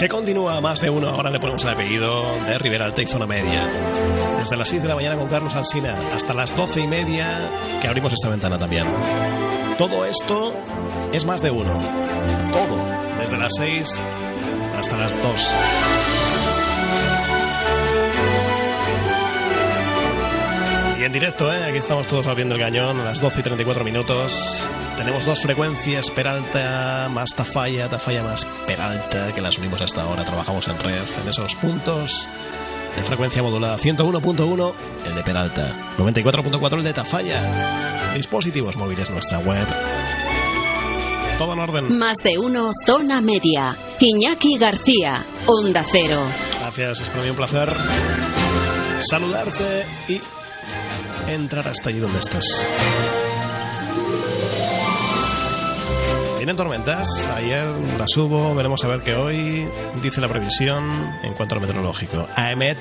Que continúa más de uno, ahora le ponemos el apellido de Rivera Alta y Zona Media. Desde las 6 de la mañana con Carlos Alsina hasta las 12 y media que abrimos esta ventana también. Todo esto es más de uno. Todo, desde las 6 hasta las 2. Y en directo, ¿eh? aquí estamos todos abriendo el cañón a las 12 y 34 minutos. Tenemos dos frecuencias, Peralta más Tafalla, Tafalla más Peralta, que las unimos hasta ahora. Trabajamos en red en esos puntos de frecuencia modulada. 101.1 el de Peralta, 94.4 el de Tafalla. Dispositivos móviles, nuestra web. Todo en orden. Más de uno, zona media. Iñaki García, Onda Cero. Gracias, es para mí un placer saludarte y entrar hasta allí donde estás. Vienen tormentas, ayer las hubo, veremos a ver qué hoy dice la previsión en cuanto a lo meteorológico. AEMET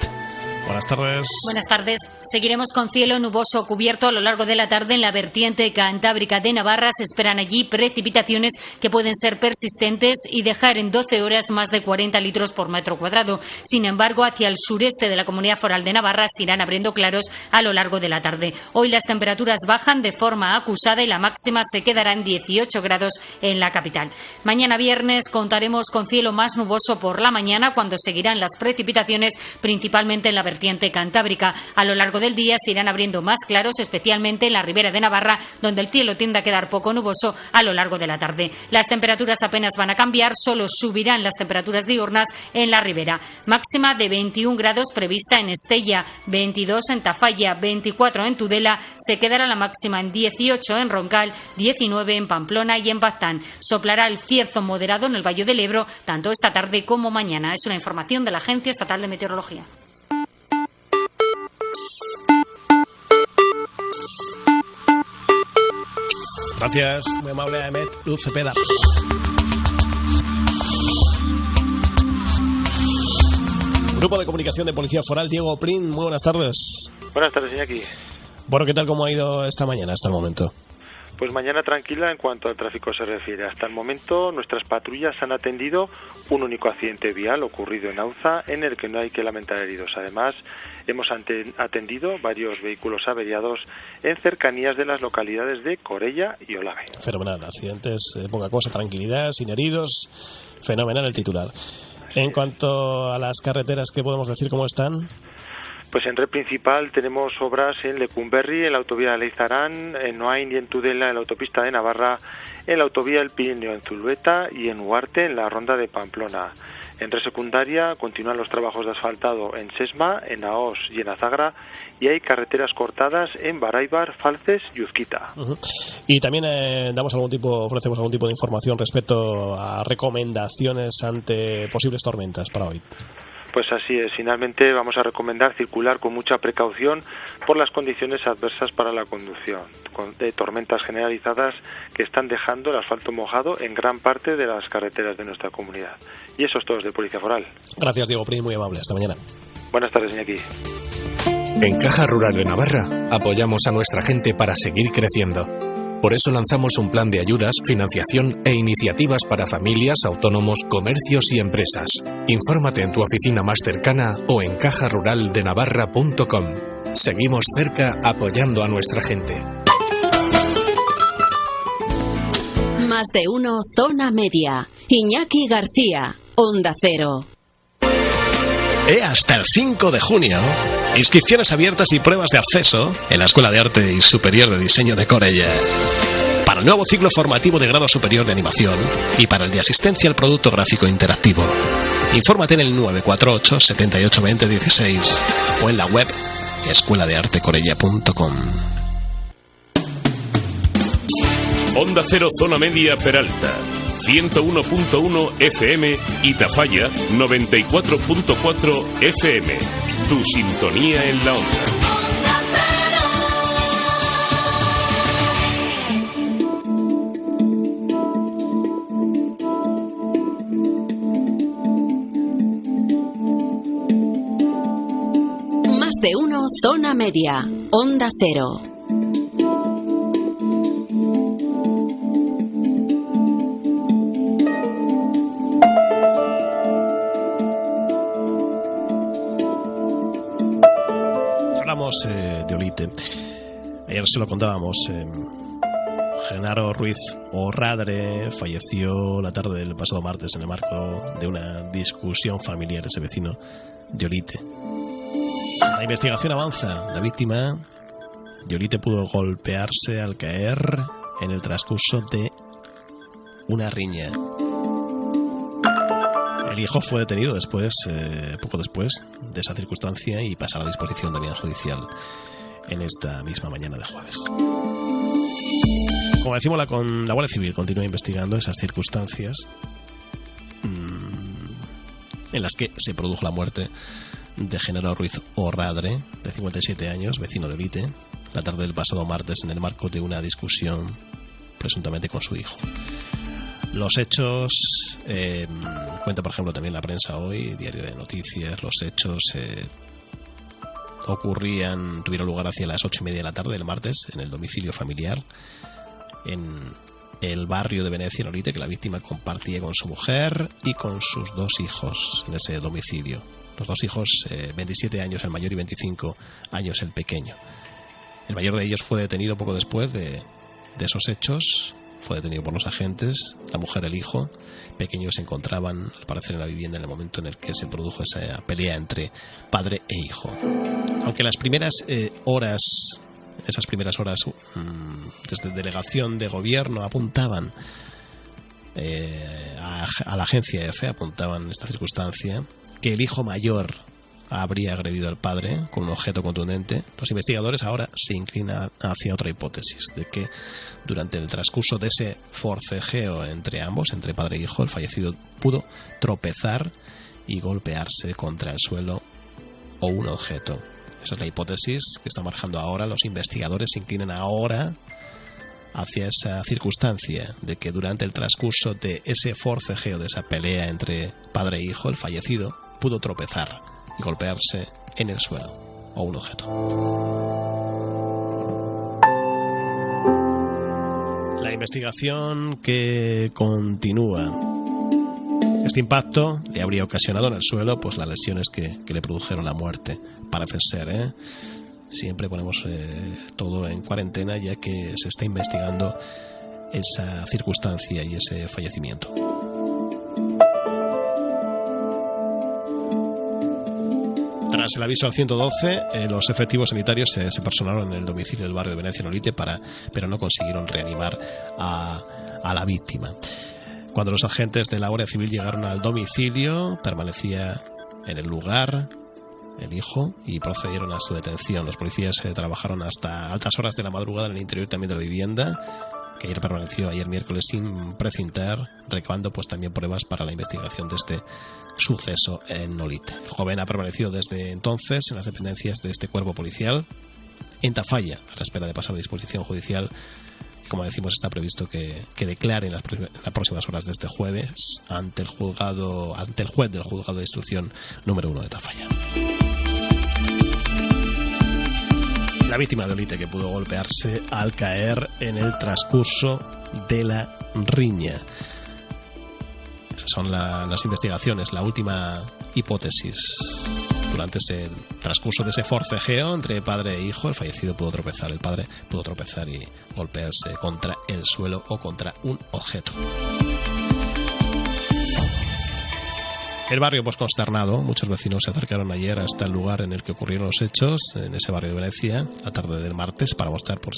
Buenas tardes. Buenas tardes. Seguiremos con cielo nuboso cubierto a lo largo de la tarde en la vertiente cantábrica de Navarra. Se esperan allí precipitaciones que pueden ser persistentes y dejar en 12 horas más de 40 litros por metro cuadrado. Sin embargo, hacia el sureste de la comunidad foral de Navarra se irán abriendo claros a lo largo de la tarde. Hoy las temperaturas bajan de forma acusada y la máxima se quedará en 18 grados en la capital. Mañana viernes contaremos con cielo más nuboso por la mañana cuando seguirán las precipitaciones principalmente en la vertiente cantábrica. A lo largo del día se irán abriendo más claros, especialmente en la ribera de Navarra, donde el cielo tiende a quedar poco nuboso a lo largo de la tarde. Las temperaturas apenas van a cambiar, solo subirán las temperaturas diurnas en la ribera. Máxima de 21 grados prevista en Estella, 22 en Tafalla, 24 en Tudela, se quedará la máxima en 18 en Roncal, 19 en Pamplona y en Baztán. Soplará el cierzo moderado en el Valle del Ebro, tanto esta tarde como mañana. Es una información de la Agencia Estatal de Meteorología. Gracias, muy amable Ahmed Luz Cepeda. Grupo de Comunicación de Policía Foral, Diego Prin, muy buenas tardes. Buenas tardes, Iñaki. Bueno, ¿qué tal cómo ha ido esta mañana hasta el momento? Pues mañana tranquila en cuanto al tráfico se refiere. Hasta el momento nuestras patrullas han atendido un único accidente vial ocurrido en Auza en el que no hay que lamentar heridos. Además, hemos atendido varios vehículos averiados en cercanías de las localidades de Corella y Olave. Fenomenal, accidentes, eh, poca cosa, tranquilidad, sin heridos. Fenomenal el titular. En cuanto a las carreteras, ¿qué podemos decir cómo están? Pues en red principal tenemos obras en Lecumberri, en la autovía de Leizarán, en Noain y en Tudela, en la autopista de Navarra, en la autovía del Pirineo en Zulueta y en Huarte, en la ronda de Pamplona. En red secundaria continúan los trabajos de asfaltado en Sesma, en Aos y en Azagra y hay carreteras cortadas en Baraibar, Falces y Uzquita. Y también eh, damos algún tipo, ofrecemos algún tipo de información respecto a recomendaciones ante posibles tormentas para hoy. Pues así es. Finalmente vamos a recomendar circular con mucha precaución por las condiciones adversas para la conducción, de tormentas generalizadas que están dejando el asfalto mojado en gran parte de las carreteras de nuestra comunidad. Y eso es todo de Policía Foral. Gracias, Diego Prim, muy amable. Hasta mañana. Buenas tardes, Iñaki. En Caja Rural de Navarra apoyamos a nuestra gente para seguir creciendo. Por eso lanzamos un plan de ayudas, financiación e iniciativas para familias, autónomos, comercios y empresas. Infórmate en tu oficina más cercana o en cajaruraldenavarra.com. Seguimos cerca apoyando a nuestra gente. Más de uno, zona media. Iñaki García, Onda Cero. E hasta el 5 de junio. Inscripciones abiertas y pruebas de acceso en la Escuela de Arte y Superior de Diseño de Corella. Para el nuevo ciclo formativo de grado superior de animación y para el de asistencia al producto gráfico interactivo. Infórmate en el 948 7820 16 o en la web escueladeartecorella.com. Onda Cero Zona Media Peralta 101.1 FM y Tafalla 94.4 FM. Tu sintonía en la onda. Más de uno, zona media. Onda Cero. 20. Ayer se lo contábamos. Eh, Genaro Ruiz Orradre falleció la tarde del pasado martes en el marco de una discusión familiar, ese vecino de Olite. La investigación avanza. La víctima, Yolite, pudo golpearse al caer en el transcurso de una riña. El hijo fue detenido después, eh, poco después de esa circunstancia y pasará a disposición también judicial en esta misma mañana de jueves. Como decimos, la, con, la Guardia Civil continúa investigando esas circunstancias mmm, en las que se produjo la muerte de Genaro Ruiz Orradre, de 57 años, vecino de Vite, la tarde del pasado martes en el marco de una discusión presuntamente con su hijo. Los hechos, eh, cuenta por ejemplo también la prensa hoy, diario de noticias, los hechos eh, ocurrían, tuvieron lugar hacia las ocho y media de la tarde del martes en el domicilio familiar en el barrio de Venecia, en Orite, que la víctima compartía con su mujer y con sus dos hijos en ese domicilio. Los dos hijos, eh, 27 años el mayor y 25 años el pequeño. El mayor de ellos fue detenido poco después de, de esos hechos fue detenido por los agentes, la mujer, el hijo, pequeños se encontraban al parecer en la vivienda en el momento en el que se produjo esa pelea entre padre e hijo. Aunque las primeras eh, horas, esas primeras horas mmm, desde delegación de gobierno apuntaban eh, a, a, la agencia EFE, apuntaban esta circunstancia, que el hijo mayor habría agredido al padre con un objeto contundente, los investigadores ahora se inclinan hacia otra hipótesis, de que durante el transcurso de ese forcejeo entre ambos, entre padre e hijo, el fallecido pudo tropezar y golpearse contra el suelo o un objeto. Esa es la hipótesis que están marcando ahora. Los investigadores se inclinan ahora hacia esa circunstancia de que durante el transcurso de ese forcejeo, de esa pelea entre padre e hijo, el fallecido pudo tropezar golpearse en el suelo o un objeto. La investigación que continúa. Este impacto le habría ocasionado en el suelo pues las lesiones que, que le produjeron la muerte. Parece ser, ¿eh? Siempre ponemos eh, todo en cuarentena ya que se está investigando esa circunstancia y ese fallecimiento. Tras el aviso al 112, eh, los efectivos sanitarios se, se, personaron en el domicilio del barrio de Venecia Nolite para, pero no consiguieron reanimar a, a, la víctima. Cuando los agentes de la Guardia Civil llegaron al domicilio, permanecía en el lugar el hijo y procedieron a su detención. Los policías eh, trabajaron hasta altas horas de la madrugada en el interior también de la vivienda que ayer permaneció ayer miércoles sin precintar, recabando pues también pruebas para la investigación de este suceso en Nolite. El joven ha permanecido desde entonces en las dependencias de este cuerpo policial en Tafalla, a la espera de pasar a disposición judicial. Como decimos, está previsto que, que declare en las, en las, próximas horas de este jueves ante el juzgado, ante el juez del juzgado de instrucción número uno de Tafalla. La víctima de Olite que pudo golpearse al caer en el transcurso de la riña. Son la, las investigaciones, la última hipótesis. Durante ese transcurso de ese forcejeo entre padre e hijo, el fallecido pudo tropezar, el padre pudo tropezar y golpearse contra el suelo o contra un objeto. El barrio, pues consternado, muchos vecinos se acercaron ayer hasta el lugar en el que ocurrieron los hechos, en ese barrio de Venecia, la tarde del martes, para mostrar por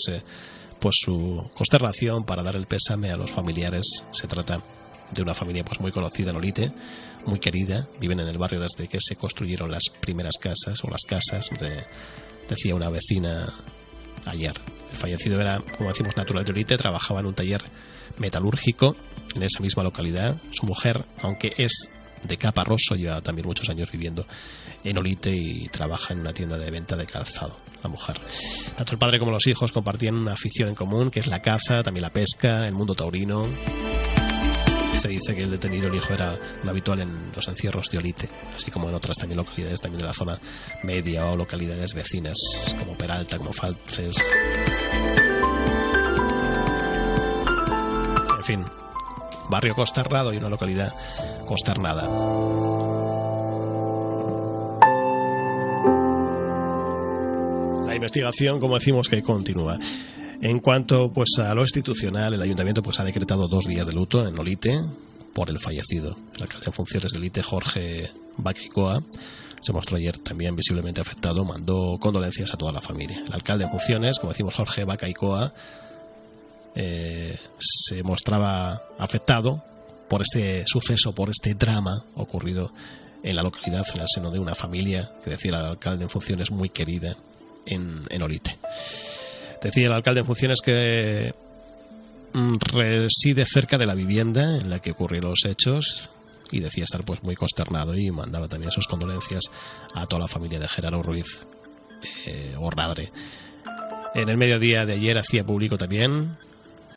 pues, su consternación, para dar el pésame a los familiares. Se trata de una familia pues muy conocida en Olite, muy querida, viven en el barrio desde que se construyeron las primeras casas o las casas, de, decía una vecina ayer. El fallecido era, como decimos, natural de Olite, trabajaba en un taller metalúrgico en esa misma localidad. Su mujer, aunque es de Caparroso, lleva también muchos años viviendo en Olite y trabaja en una tienda de venta de calzado, la mujer. Tanto el padre como los hijos compartían una afición en común, que es la caza, también la pesca, el mundo taurino. Se dice que el detenido, el hijo, era un habitual en los encierros de Olite, así como en otras también localidades también de la zona media o localidades vecinas, como Peralta, como Falces. En fin, barrio consternado y una localidad consternada. investigación, como decimos, que continúa. En cuanto pues a lo institucional, el ayuntamiento pues ha decretado dos días de luto en Olite por el fallecido. El alcalde en funciones de Olite, Jorge Baqueicoa, se mostró ayer también visiblemente afectado, mandó condolencias a toda la familia. El alcalde en funciones, como decimos Jorge Bacaicoa, eh, se mostraba afectado por este suceso, por este drama ocurrido en la localidad, en el seno de una familia que decía el alcalde en funciones muy querida en, en Olite. Decía el alcalde en funciones que mm, reside cerca de la vivienda en la que ocurrieron los hechos y decía estar pues muy consternado y mandaba también sus condolencias a toda la familia de Gerardo Ruiz eh, Orradre. En el mediodía de ayer hacía público también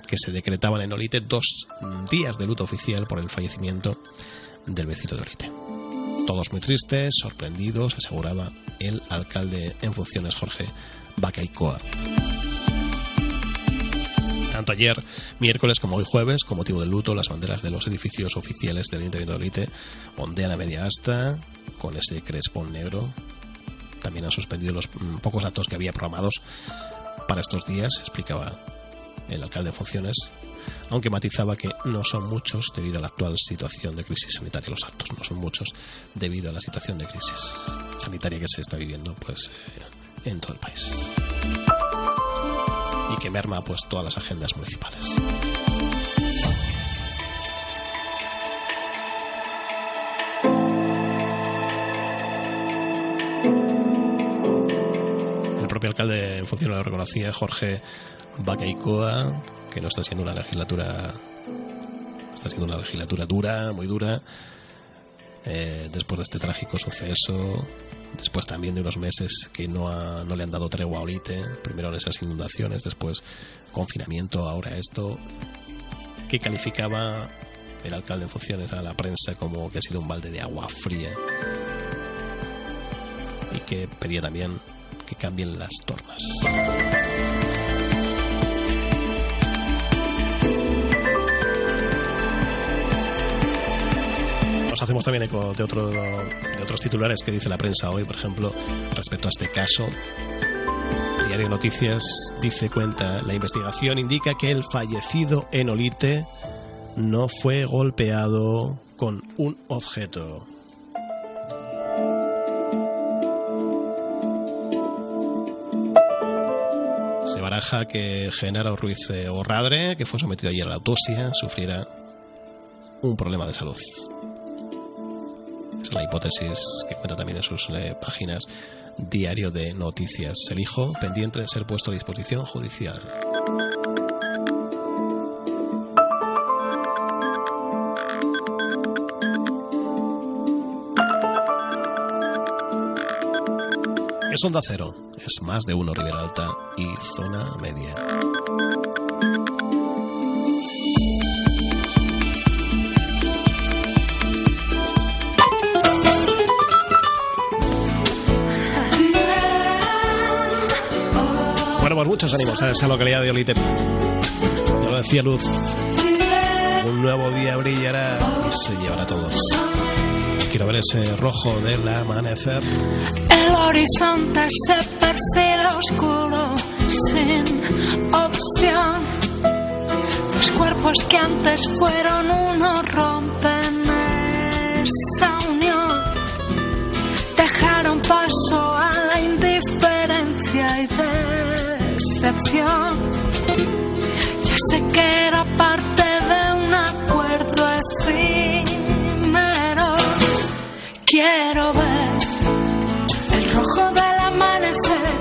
que se decretaban en Olite dos días de luto oficial por el fallecimiento del vecino de Olite. Todos muy tristes, sorprendidos, aseguraba el alcalde en funciones Jorge Bacaicoa tanto ayer, miércoles como hoy jueves, con motivo del luto, las banderas de los edificios oficiales del Ayuntamiento de Olite ondean a media asta con ese crespón negro. También han suspendido los mm, pocos actos que había programados para estos días, explicaba el alcalde en funciones, aunque matizaba que no son muchos debido a la actual situación de crisis sanitaria. Los actos no son muchos debido a la situación de crisis sanitaria que se está viviendo pues, eh, en todo el país y que merma pues todas las agendas municipales. El propio alcalde en función lo reconocía, Jorge Bacaicoa, que no está siendo una legislatura está siendo una legislatura dura, muy dura, eh, después de este trágico suceso después también de unos meses que no, no le han dado tregua a Olite, primero en esas inundaciones, después confinamiento, ahora esto, que calificaba el alcalde en funciones a la prensa como que ha sido un balde de agua fría y que pedía también que cambien las tornas. Hacemos también eco de, otro, de otros titulares que dice la prensa hoy, por ejemplo, respecto a este caso. Diario Noticias dice, cuenta, la investigación indica que el fallecido en Olite no fue golpeado con un objeto. Se baraja que Genaro Ruiz Borradre, que fue sometido ayer a la autopsia, sufriera un problema de salud. La hipótesis que cuenta también en sus eh, páginas Diario de Noticias. El hijo pendiente de ser puesto a disposición judicial. Es onda cero, es más de uno Ribera Alta y zona media. Muchos ánimos a esa localidad de Olite. Ya lo decía Luz. Un nuevo día brillará y se llevará a todos. Quiero ver ese rojo del amanecer. El horizonte se perfila oscuro, sin opción. Los cuerpos que antes fueron uno rompen esa unión. Dejaron paso que era parte de un acuerdo efímero. Quiero ver el rojo del amanecer.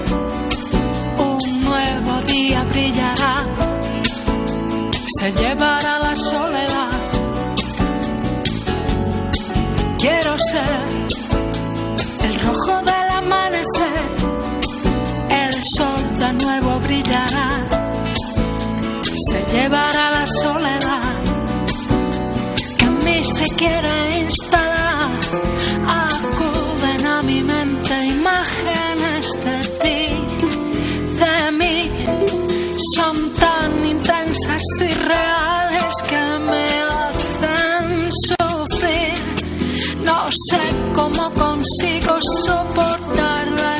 Un nuevo día brillará. Se llevará la soledad. Quiero ser llevará la soledad que a mí se quiere instalar. Acuden a mi mente imágenes de ti, de mí, son tan intensas y reales que me hacen sufrir. No sé cómo consigo soportar la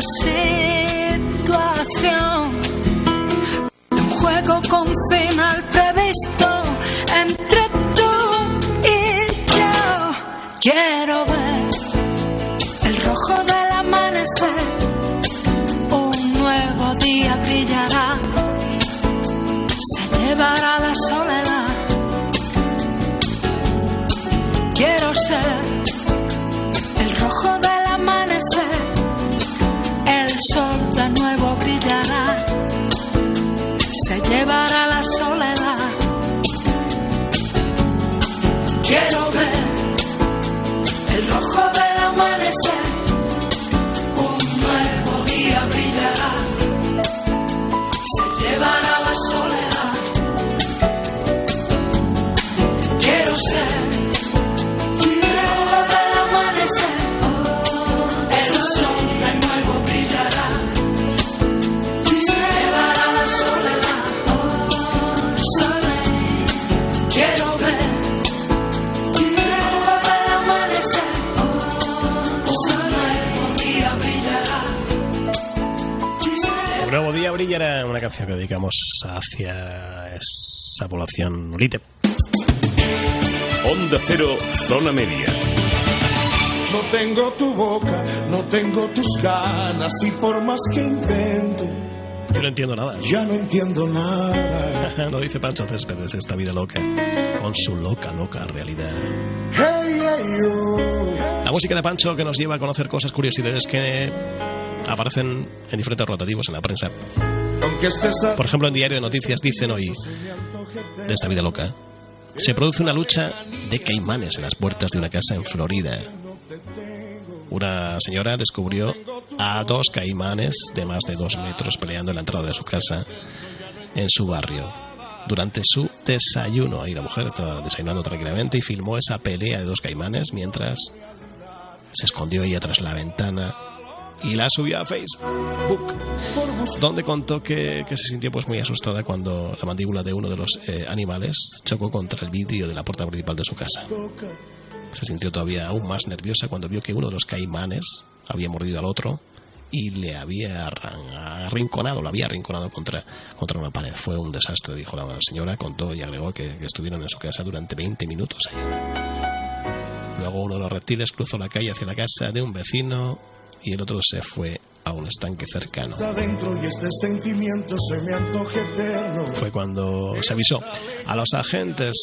canción que dedicamos hacia esa población ulite. Onda Cero, Zona Media. No tengo tu boca, no tengo tus ganas y por más que intento, Yo no entiendo nada. ya no entiendo nada. Lo dice Pancho Céspedes, esta vida loca, con su loca, loca realidad. Hey, hey, oh. La música de Pancho que nos lleva a conocer cosas, curiosidades que aparecen en diferentes rotativos en la prensa. A... Por ejemplo, en Diario de Noticias dicen hoy de esta vida loca. Se produce una lucha de caimanes en las puertas de una casa en Florida. Una señora descubrió a dos caimanes de más de dos metros peleando en la entrada de su casa en su barrio durante su desayuno. Ahí la mujer estaba desayunando tranquilamente y filmó esa pelea de dos caimanes mientras se escondió ella tras la ventana y la subió a Facebook, donde contó que, se sintió pues muy asustada cuando la mandíbula de uno de los eh, animales chocó contra el vidrio de la puerta principal de su casa. Se sintió todavía aún más nerviosa cuando vio que uno de los caimanes había mordido al otro y le había arrinconado, lo había arrinconado contra, contra una pared. Fue un desastre, dijo la señora, contó y agregó que, que estuvieron en su casa durante 20 minutos ahí. Luego uno de los reptiles cruzó la calle hacia la casa de un vecino y el otro se fue a un estanque cercano. este. Fue cuando se avisó a los agentes,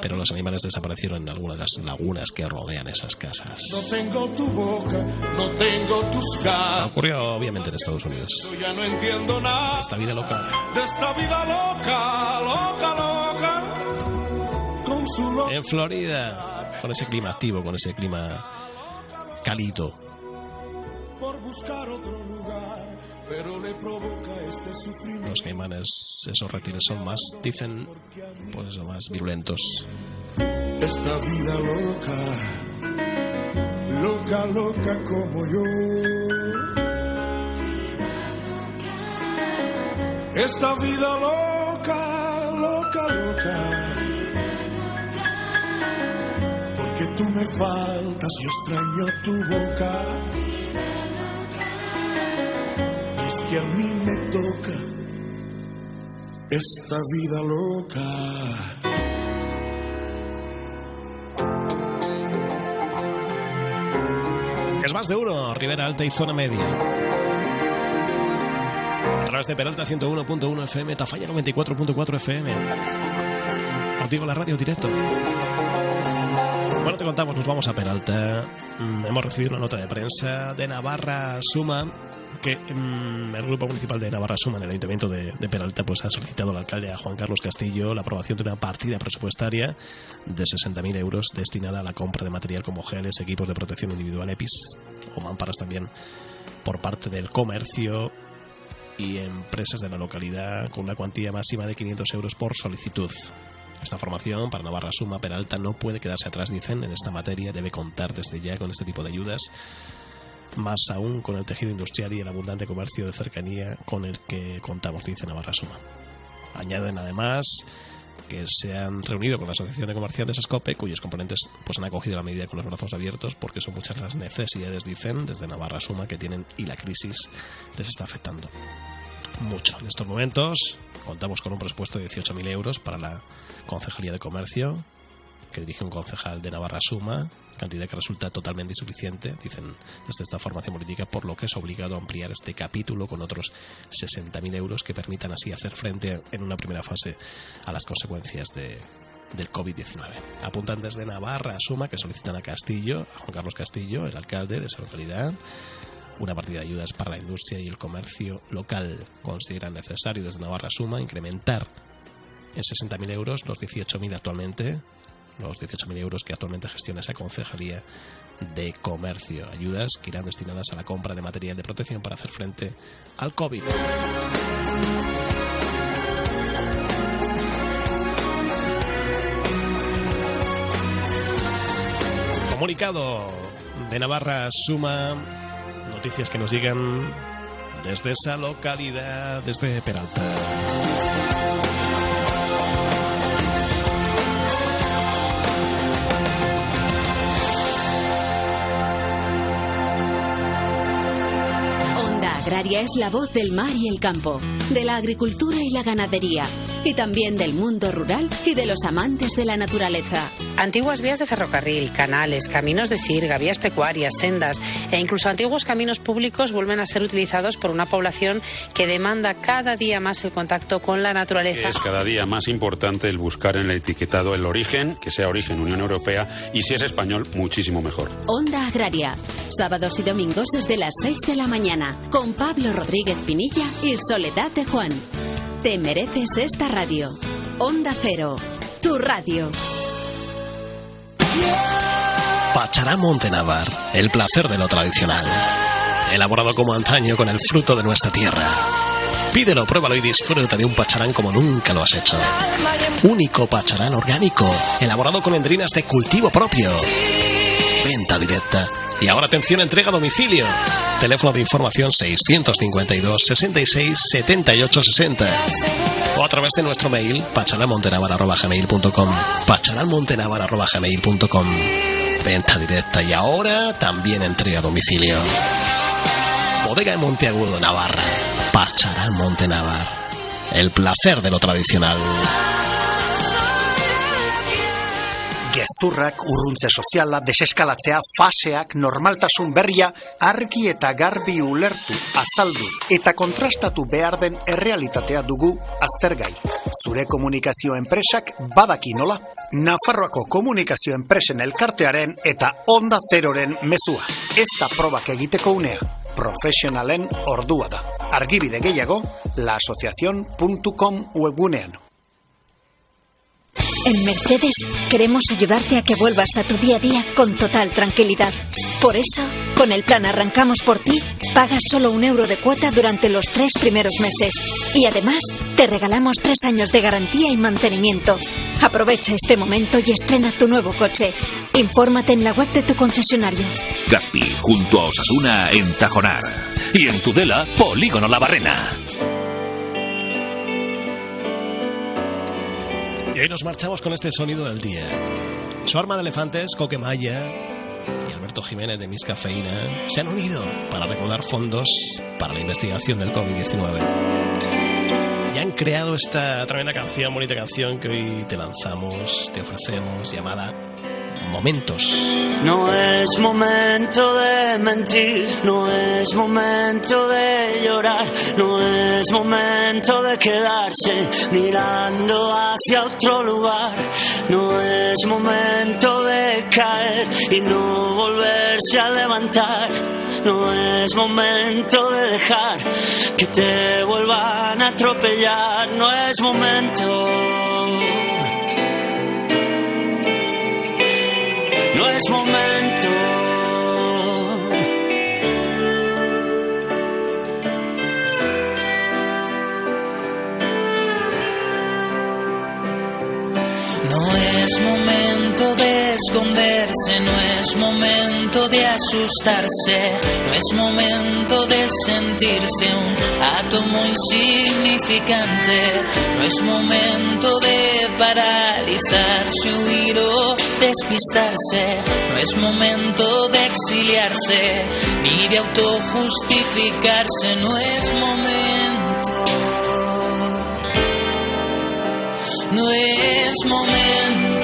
pero los animales desaparecieron en algunas de las lagunas que rodean esas casas. No tengo tu boca, no tengo tus ganas. Ocurrió obviamente en Estados Unidos. Yo ya no entiendo nada Esta vida loca. de esta vida loca, loca, loca. Con su loca. En Florida, con ese clima activo, con ese clima cálido, buscar otro lugar, pero le provoca este sufrimiento. los caimanes, esos reptiles son más, dicen, pues eso, más virulentos. Esta vida loca, loca, loca como yo. Esta vida loca, loca, loca. Porque tú me faltas, yo extraño tu boca. Que a mí me toca esta vida loca. Es más de uno, Ribera Alta y Zona Media. A través de Peralta 101.1 FM, Tafalla 94.4 FM. Contigo la radio directo. Bueno, te contamos, nos vamos a Peralta. Mm, hemos recibido una nota de prensa de Navarra Suma que mm, el Grupo Municipal de Navarra Suma en el Ayuntamiento de, de Peralta pues ha solicitado al alcalde a Juan Carlos Castillo la aprobación de una partida presupuestaria de 60.000 euros destinada a la compra de material como geles, equipos de protección individual EPIs o mamparas también por parte del comercio y empresas de la localidad con una cuantía máxima de 500 euros por solicitud. Esta formación para Navarra Suma Peralta no puede quedarse atrás, dicen, en esta materia, debe contar desde ya con este tipo de ayudas, más aún con el tejido industrial y el abundante comercio de cercanía con el que contamos, dice Navarra Suma. Añaden además que se han reunido con la Asociación de Comerciantes Escope, cuyos componentes pues han acogido la medida con los brazos abiertos porque son muchas las necesidades, dicen, desde Navarra Suma que tienen y la crisis les está afectando mucho. En estos momentos contamos con un presupuesto de 18.000 euros para la Concejalía de Comercio, que dirige un concejal de Navarra Suma, cantidad que resulta totalmente insuficiente, dicen desde esta formación política, por lo que es obligado a ampliar este capítulo con otros 60.000 euros que permitan así hacer frente en una primera fase a las consecuencias de, del COVID-19. Apuntan desde Navarra Suma que solicitan a Castillo, a Juan Carlos Castillo, el alcalde de esa localidad, una partida de ayudas para la industria y el comercio local. Consideran necesario desde Navarra Suma incrementar en 60.000 euros los 18.000 actualmente, los 18.000 euros que actualmente gestiona esa concejalía de comercio. Ayudas que irán destinadas a la compra de material de protección para hacer frente al COVID. Comunicado de Navarra Suma, noticias que nos llegan desde esa localidad, desde Peralta. Es la voz del mar y el campo, de la agricultura y la ganadería, y también del mundo rural y de los amantes de la naturaleza. Antiguas vías de ferrocarril, canales, caminos de sirga, vías pecuarias, sendas e incluso antiguos caminos públicos vuelven a ser utilizados por una población que demanda cada día más el contacto con la naturaleza. Es cada día más importante el buscar en el etiquetado el origen, que sea origen Unión Europea, y si es español, muchísimo mejor. Onda Agraria, sábados y domingos desde las 6 de la mañana, con Pablo Rodríguez Pinilla y Soledad de Juan. Te mereces esta radio. Onda Cero, tu radio. Pacharán Montenavar, el placer de lo tradicional. Elaborado como antaño con el fruto de nuestra tierra. Pídelo, pruébalo y disfruta de un pacharán como nunca lo has hecho. Único pacharán orgánico, elaborado con endrinas de cultivo propio. Venta directa. Y ahora atención, entrega a domicilio. Teléfono de información 652 66 78 60. O a través de nuestro mail pacharamontenavar.gmail.com pacharamontenavar.gmail.com Venta directa y ahora también entrega a domicilio. Bodega en Monteagudo, Navarra. Pacharán Montenavar. El placer de lo tradicional. Gezurrak, urruntze soziala, deseskalatzea, faseak, normaltasun berria, argi eta garbi ulertu, azaldu eta kontrastatu behar den errealitatea dugu aztergai. Zure komunikazio enpresak badaki nola. Nafarroako komunikazio enpresen elkartearen eta onda zeroren mezua. Ez da probak egiteko unea. Profesionalen ordua da. Argibide gehiago, laasociacion.com webgunean. En Mercedes queremos ayudarte a que vuelvas a tu día a día con total tranquilidad. Por eso, con el plan Arrancamos por ti, pagas solo un euro de cuota durante los tres primeros meses. Y además, te regalamos tres años de garantía y mantenimiento. Aprovecha este momento y estrena tu nuevo coche. Infórmate en la web de tu concesionario. Gaspi, junto a Osasuna en Tajonar. Y en Tudela, Polígono La Barrena. Y hoy nos marchamos con este sonido del día. Su arma de elefantes, Coquemaya y Alberto Jiménez de Miss Cafeína se han unido para recaudar fondos para la investigación del COVID-19. Y han creado esta tremenda canción, bonita canción que hoy te lanzamos, te ofrecemos, llamada Momentos. No es momento de mentir, no es momento de llorar, no es momento de quedarse mirando hacia otro lugar, no es momento de caer y no volverse a levantar, no es momento de dejar que te vuelvan a atropellar, no es momento. No es momento. No es momento de esconderse, no es momento de asustarse, no es momento de sentirse un átomo insignificante, no es momento de paralizarse, huir o despistarse, no es momento de exiliarse, ni de autojustificarse, no es momento. No es momento.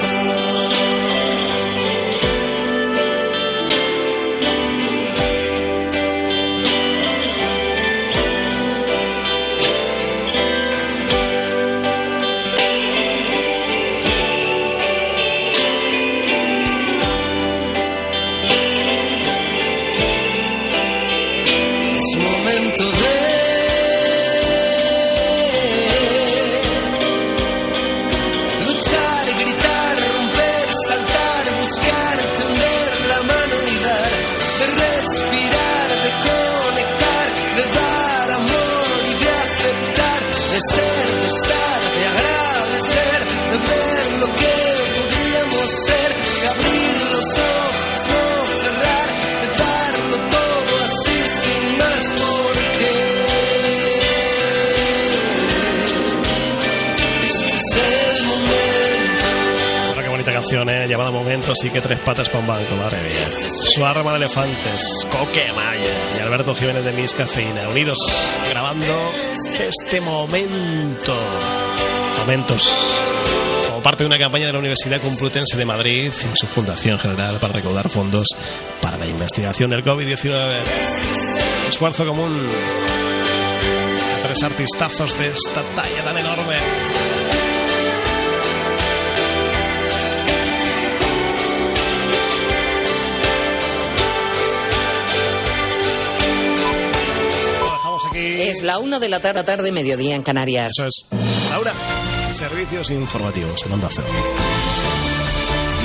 Sección, ¿eh? Llamada Momentos y que tres patas para un banco, madre mía. Su arma de elefantes, Coque Maya y Alberto Jiménez de Mis Cafeína, unidos grabando este momento. Momentos. Como parte de una campaña de la Universidad Complutense de Madrid y su Fundación General para recaudar fondos para la investigación del COVID-19. Esfuerzo común. A tres artistazos de esta talla tan enorme. La una de la tarde, tarde, mediodía en Canarias. Eso es. Laura, servicios informativos en Onda Cero.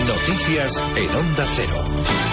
Noticias en Onda Cero.